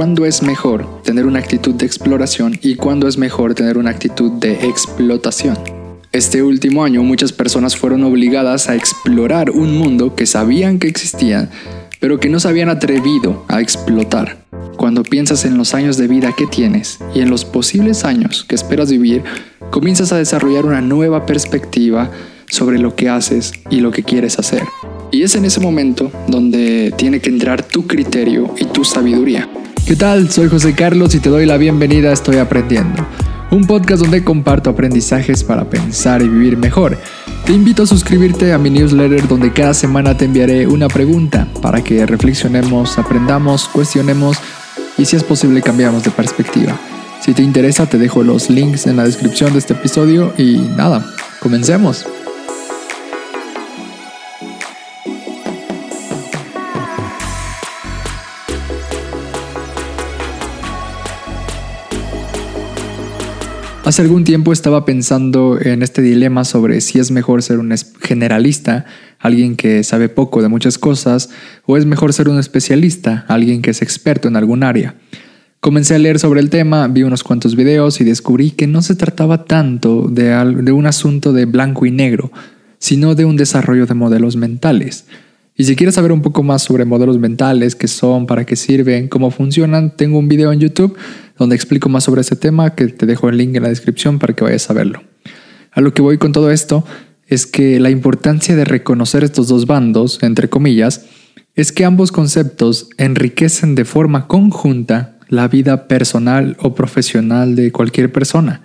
cuándo es mejor tener una actitud de exploración y cuándo es mejor tener una actitud de explotación. Este último año muchas personas fueron obligadas a explorar un mundo que sabían que existía, pero que no se habían atrevido a explotar. Cuando piensas en los años de vida que tienes y en los posibles años que esperas vivir, comienzas a desarrollar una nueva perspectiva sobre lo que haces y lo que quieres hacer. Y es en ese momento donde tiene que entrar tu criterio y tu sabiduría. ¿Qué tal? Soy José Carlos y te doy la bienvenida a Estoy Aprendiendo, un podcast donde comparto aprendizajes para pensar y vivir mejor. Te invito a suscribirte a mi newsletter donde cada semana te enviaré una pregunta para que reflexionemos, aprendamos, cuestionemos y si es posible cambiamos de perspectiva. Si te interesa te dejo los links en la descripción de este episodio y nada, comencemos. Hace algún tiempo estaba pensando en este dilema sobre si es mejor ser un generalista, alguien que sabe poco de muchas cosas, o es mejor ser un especialista, alguien que es experto en algún área. Comencé a leer sobre el tema, vi unos cuantos videos y descubrí que no se trataba tanto de, de un asunto de blanco y negro, sino de un desarrollo de modelos mentales. Y si quieres saber un poco más sobre modelos mentales, qué son, para qué sirven, cómo funcionan, tengo un video en YouTube donde explico más sobre ese tema que te dejo el link en la descripción para que vayas a verlo. A lo que voy con todo esto es que la importancia de reconocer estos dos bandos, entre comillas, es que ambos conceptos enriquecen de forma conjunta la vida personal o profesional de cualquier persona.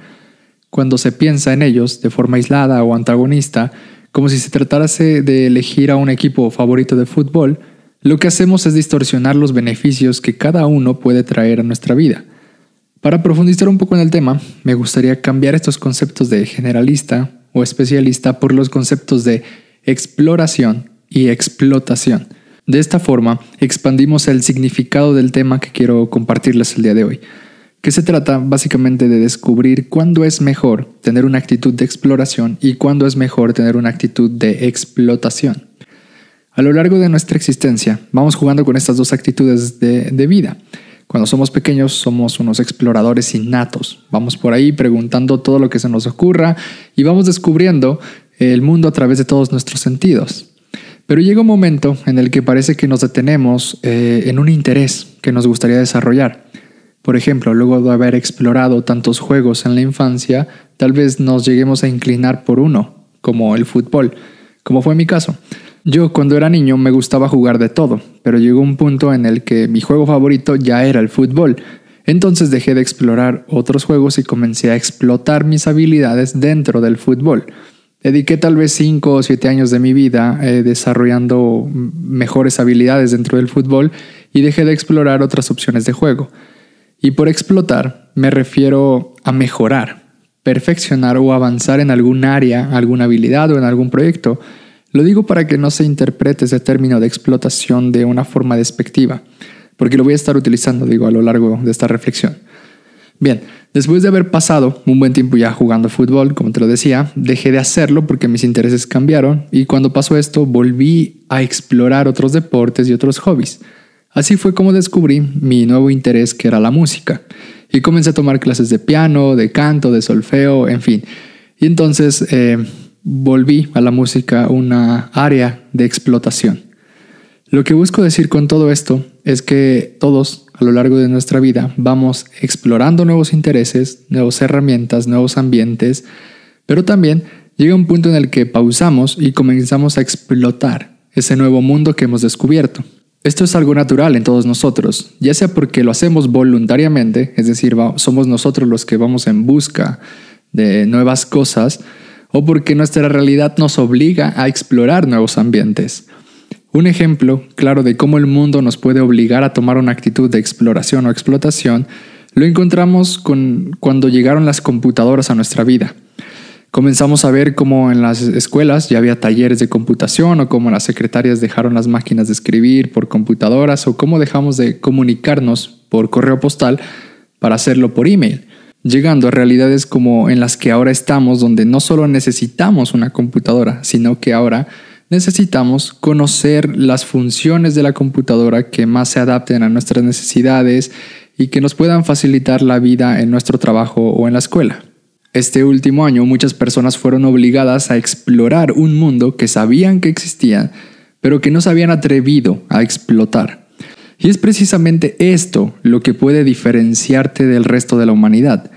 Cuando se piensa en ellos de forma aislada o antagonista, como si se tratase de elegir a un equipo favorito de fútbol, lo que hacemos es distorsionar los beneficios que cada uno puede traer a nuestra vida. Para profundizar un poco en el tema, me gustaría cambiar estos conceptos de generalista o especialista por los conceptos de exploración y explotación. De esta forma, expandimos el significado del tema que quiero compartirles el día de hoy, que se trata básicamente de descubrir cuándo es mejor tener una actitud de exploración y cuándo es mejor tener una actitud de explotación. A lo largo de nuestra existencia, vamos jugando con estas dos actitudes de, vida cuando somos pequeños somos unos exploradores innatos. Vamos por ahí preguntando todo lo que se nos ocurra y vamos descubriendo el mundo a través de todos nuestros sentidos. Pero llega un momento en el que parece que nos detenemos eh, en un interés que nos gustaría desarrollar. Por ejemplo, luego de haber explorado tantos juegos en la infancia, tal vez nos lleguemos a inclinar por uno, como el fútbol, como fue mi caso. Yo cuando era niño me gustaba jugar de todo, pero llegó un punto en el que mi juego favorito ya era el fútbol. Entonces dejé de explorar otros juegos y comencé a explotar mis habilidades dentro del fútbol. Dediqué tal vez 5 o 7 años de mi vida eh, desarrollando mejores habilidades dentro del fútbol y dejé de explorar otras opciones de juego. Y por explotar me refiero a mejorar, perfeccionar o avanzar en algún área, alguna habilidad o en algún proyecto. Lo digo para que no se interprete ese término de explotación de una forma despectiva, porque lo voy a estar utilizando, digo, a lo largo de esta reflexión. Bien, después de haber pasado un buen tiempo ya jugando fútbol, como te lo decía, dejé de hacerlo porque mis intereses cambiaron y cuando pasó esto volví a explorar otros deportes y otros hobbies. Así fue como descubrí mi nuevo interés que era la música y comencé a tomar clases de piano, de canto, de solfeo, en fin. Y entonces eh, volví a la música una área de explotación. Lo que busco decir con todo esto es que todos a lo largo de nuestra vida vamos explorando nuevos intereses, nuevas herramientas, nuevos ambientes, pero también llega un punto en el que pausamos y comenzamos a explotar ese nuevo mundo que hemos descubierto. Esto es algo natural en todos nosotros, ya sea porque lo hacemos voluntariamente, es decir, somos nosotros los que vamos en busca de nuevas cosas, o porque nuestra realidad nos obliga a explorar nuevos ambientes. Un ejemplo claro de cómo el mundo nos puede obligar a tomar una actitud de exploración o explotación lo encontramos con cuando llegaron las computadoras a nuestra vida. Comenzamos a ver cómo en las escuelas ya había talleres de computación o cómo las secretarias dejaron las máquinas de escribir por computadoras o cómo dejamos de comunicarnos por correo postal para hacerlo por email llegando a realidades como en las que ahora estamos, donde no solo necesitamos una computadora, sino que ahora necesitamos conocer las funciones de la computadora que más se adapten a nuestras necesidades y que nos puedan facilitar la vida en nuestro trabajo o en la escuela. Este último año muchas personas fueron obligadas a explorar un mundo que sabían que existía, pero que no se habían atrevido a explotar. Y es precisamente esto lo que puede diferenciarte del resto de la humanidad,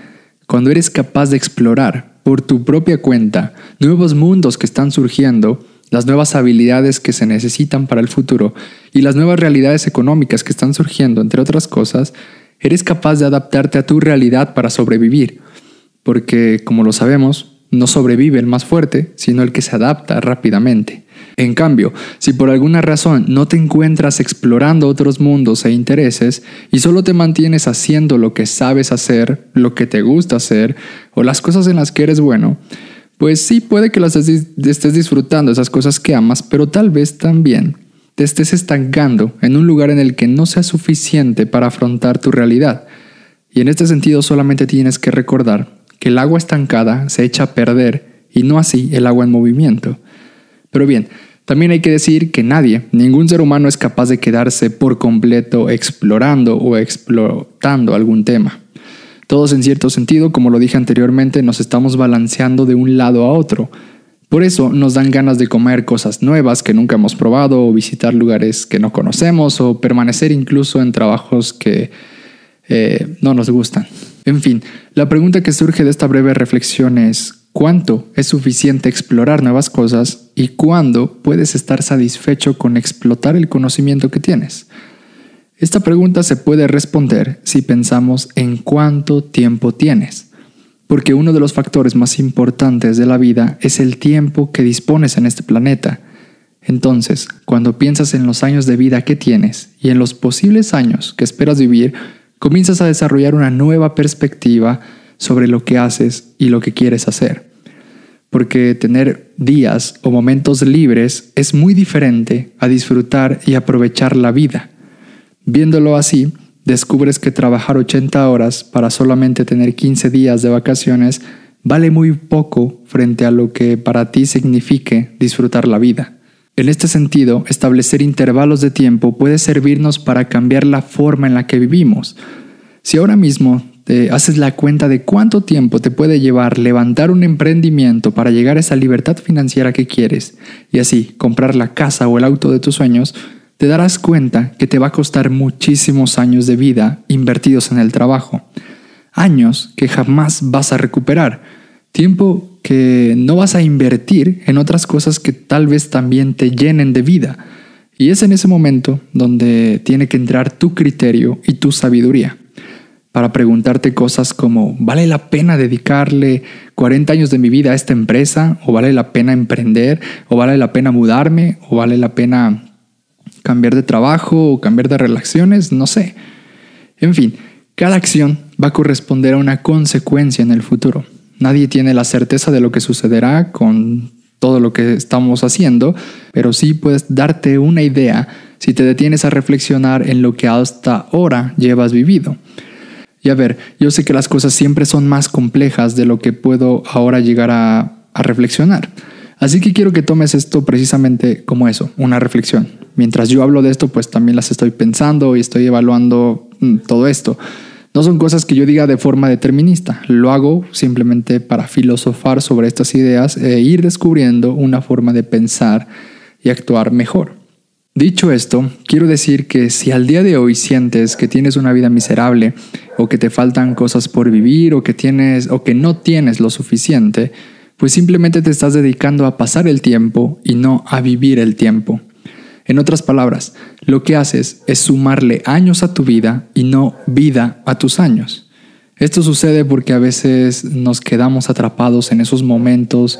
cuando eres capaz de explorar por tu propia cuenta nuevos mundos que están surgiendo, las nuevas habilidades que se necesitan para el futuro y las nuevas realidades económicas que están surgiendo, entre otras cosas, eres capaz de adaptarte a tu realidad para sobrevivir. Porque, como lo sabemos, no sobrevive el más fuerte, sino el que se adapta rápidamente. En cambio, si por alguna razón no te encuentras explorando otros mundos e intereses y solo te mantienes haciendo lo que sabes hacer, lo que te gusta hacer o las cosas en las que eres bueno, pues sí puede que las estés disfrutando esas cosas que amas, pero tal vez también te estés estancando en un lugar en el que no sea suficiente para afrontar tu realidad. Y en este sentido solamente tienes que recordar que el agua estancada se echa a perder y no así el agua en movimiento. Pero bien, también hay que decir que nadie, ningún ser humano es capaz de quedarse por completo explorando o explotando algún tema. Todos en cierto sentido, como lo dije anteriormente, nos estamos balanceando de un lado a otro, por eso nos dan ganas de comer cosas nuevas que nunca hemos probado o visitar lugares que no conocemos o permanecer incluso en trabajos que eh, no nos gustan. En fin, la pregunta que surge de esta breve reflexión es ¿cuánto es suficiente explorar nuevas cosas y cuándo puedes estar satisfecho con explotar el conocimiento que tienes? Esta pregunta se puede responder si pensamos en cuánto tiempo tienes porque uno de los factores más importantes de la vida es el tiempo que dispones en este planeta. Entonces, cuando piensas en los años de vida que tienes y en los posibles años que esperas vivir, comienzas a desarrollar una nueva perspectiva sobre lo que haces y lo que quieres hacer. Porque tener días o momentos libres es muy diferente a disfrutar y aprovechar la vida. Viéndolo así, descubres que trabajar 80 horas para solamente tener 15 días de vacaciones vale muy poco frente a lo que para ti signifique disfrutar la vida. En este sentido, establecer intervalos de tiempo puede servirnos para cambiar la forma en la que vivimos. Si ahora mismo te haces la cuenta de cuánto tiempo te puede llevar levantar un emprendimiento para llegar a esa libertad financiera que quieres y así comprar la casa o el auto de tus sueños, te darás cuenta que te va a costar muchísimos años de vida invertidos en el trabajo. Años que jamás vas a recuperar. Tiempo que no vas a invertir en otras cosas que tal vez también te llenen de vida. Y es en ese momento donde tiene que entrar tu criterio y tu sabiduría para preguntarte cosas como, ¿vale la pena dedicarle 40 años de mi vida a esta empresa? ¿O vale la pena emprender? ¿O vale la pena mudarme? ¿O vale la pena cambiar de trabajo o cambiar de relaciones, no sé. En fin, cada acción va a corresponder a una consecuencia en el futuro. Nadie tiene la certeza de lo que sucederá con todo lo que estamos haciendo, pero sí puedes darte una idea si te detienes a reflexionar en lo que hasta ahora llevas vivido. Y a ver, yo sé que las cosas siempre son más complejas de lo que puedo ahora llegar a, reflexionar. Así que quiero que tomes esto precisamente como eso, una reflexión. Mientras yo hablo de esto, pues también las estoy pensando y estoy evaluando mm, todo esto. No son cosas que yo diga de forma determinista, lo hago simplemente para filosofar sobre estas ideas e ir descubriendo una forma de pensar y actuar mejor. Dicho esto, quiero decir que si al día de hoy sientes que tienes una vida miserable o que te faltan cosas por vivir o que tienes o que no tienes lo suficiente, pues simplemente te estás dedicando a pasar el tiempo y no a vivir el tiempo. En otras palabras, lo que haces es sumarle años a tu vida y no vida a tus años. Esto sucede porque a veces nos quedamos atrapados en esos momentos,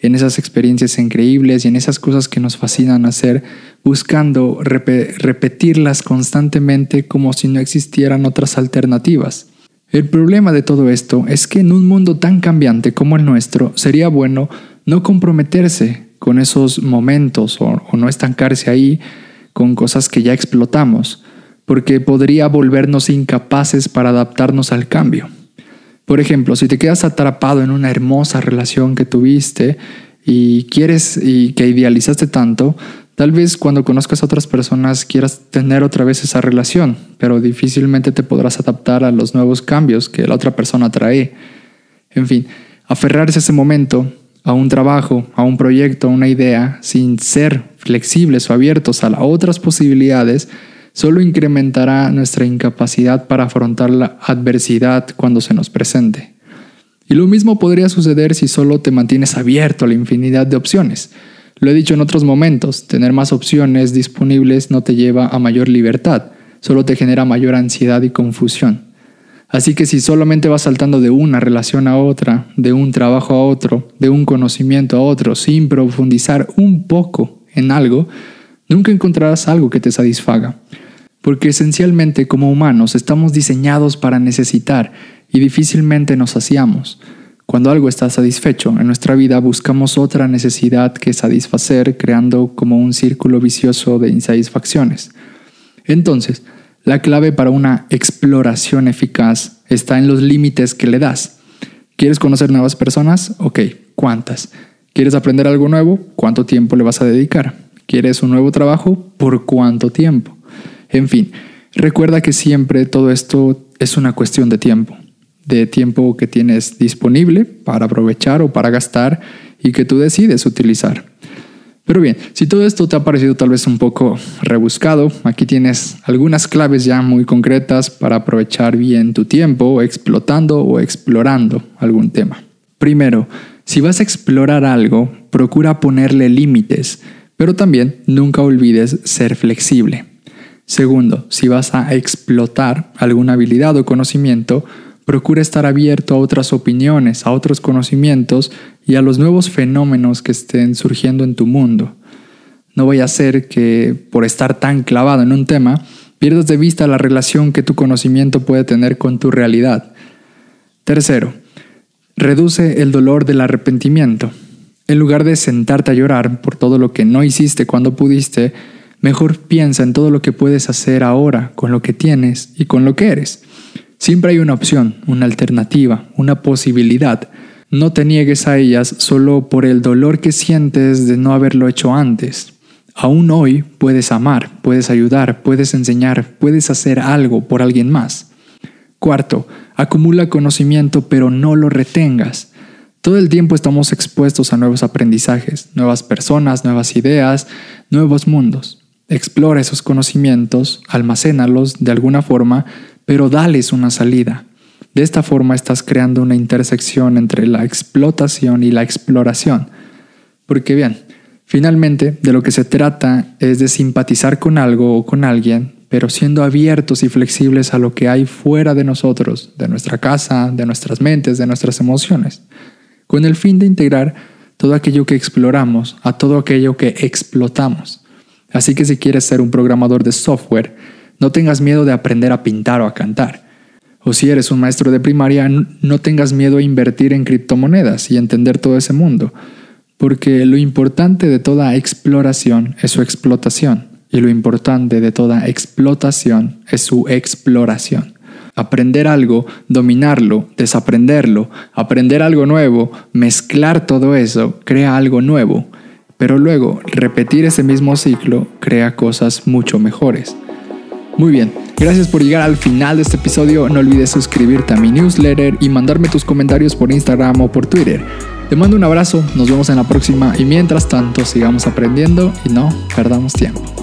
en esas experiencias increíbles y en esas cosas que nos fascinan hacer, buscando repetirlas constantemente como si no existieran otras alternativas. El problema de todo esto es que en un mundo tan cambiante como el nuestro sería bueno no comprometerse con esos momentos o, no estancarse ahí con cosas que ya explotamos, porque podría volvernos incapaces para adaptarnos al cambio. Por ejemplo, si te quedas atrapado en una hermosa relación que tuviste y quieres y que idealizaste tanto, Tal vez cuando conozcas a otras personas quieras tener otra vez esa relación, pero difícilmente te podrás adaptar a los nuevos cambios que la otra persona trae. En fin, aferrarse a ese momento, a un trabajo, a un proyecto, a una idea, sin ser flexibles o abiertos a otras posibilidades, solo incrementará nuestra incapacidad para afrontar la adversidad cuando se nos presente. Y lo mismo podría suceder si solo te mantienes abierto a la infinidad de opciones. Lo he dicho en otros momentos, tener más opciones disponibles no te lleva a mayor libertad, solo te genera mayor ansiedad y confusión. Así que si solamente vas saltando de una relación a otra, de un trabajo a otro, de un conocimiento a otro, sin profundizar un poco en algo, nunca encontrarás algo que te satisfaga. Porque esencialmente como humanos estamos diseñados para necesitar y difícilmente nos saciamos. Cuando algo está satisfecho en nuestra vida buscamos otra necesidad que satisfacer creando como un círculo vicioso de insatisfacciones. Entonces, la clave para una exploración eficaz está en los límites que le das. ¿Quieres conocer nuevas personas? Ok, ¿cuántas? ¿Quieres aprender algo nuevo? ¿Cuánto tiempo le vas a dedicar? ¿Quieres un nuevo trabajo? ¿Por cuánto tiempo? En fin, recuerda que siempre todo esto es una cuestión de tiempo de tiempo que tienes disponible para aprovechar o para gastar y que tú decides utilizar. Pero bien, si todo esto te ha parecido tal vez un poco rebuscado, aquí tienes algunas claves ya muy concretas para aprovechar bien tu tiempo explotando o explorando algún tema. Primero, si vas a explorar algo, procura ponerle límites, pero también nunca olvides ser flexible. Segundo, si vas a explotar alguna habilidad o conocimiento, Procura estar abierto a otras opiniones, a otros conocimientos y a los nuevos fenómenos que estén surgiendo en tu mundo. No vaya a ser que, por estar tan clavado en un tema, pierdas de vista la relación que tu conocimiento puede tener con tu realidad. Tercero, reduce el dolor del arrepentimiento. En lugar de sentarte a llorar por todo lo que no hiciste cuando pudiste, mejor piensa en todo lo que puedes hacer ahora con lo que tienes y con lo que eres. Siempre hay una opción, una alternativa, una posibilidad. No te niegues a ellas solo por el dolor que sientes de no haberlo hecho antes. Aún hoy puedes amar, puedes ayudar, puedes enseñar, puedes hacer algo por alguien más. Cuarto, acumula conocimiento pero no lo retengas. Todo el tiempo estamos expuestos a nuevos aprendizajes, nuevas personas, nuevas ideas, nuevos mundos. Explora esos conocimientos, almacénalos de alguna forma, pero dales una salida. De esta forma estás creando una intersección entre la explotación y la exploración. Porque bien, finalmente de lo que se trata es de simpatizar con algo o con alguien, pero siendo abiertos y flexibles a lo que hay fuera de nosotros, de nuestra casa, de nuestras mentes, de nuestras emociones, con el fin de integrar todo aquello que exploramos a todo aquello que explotamos. Así que si quieres ser un programador de software, no tengas miedo de aprender a pintar o a cantar. O si eres un maestro de primaria, no tengas miedo a invertir en criptomonedas y entender todo ese mundo, porque lo importante de toda exploración es su explotación y lo importante de toda explotación es su exploración. Aprender algo, dominarlo, desaprenderlo, aprender algo nuevo, mezclar todo eso, crea algo nuevo, pero luego repetir ese mismo ciclo crea cosas mucho mejores. Muy bien, gracias por llegar al final de este episodio. No olvides suscribirte a mi newsletter y mandarme tus comentarios por Instagram o por Twitter. Te mando un abrazo, nos vemos en la próxima y mientras tanto sigamos aprendiendo y no perdamos tiempo.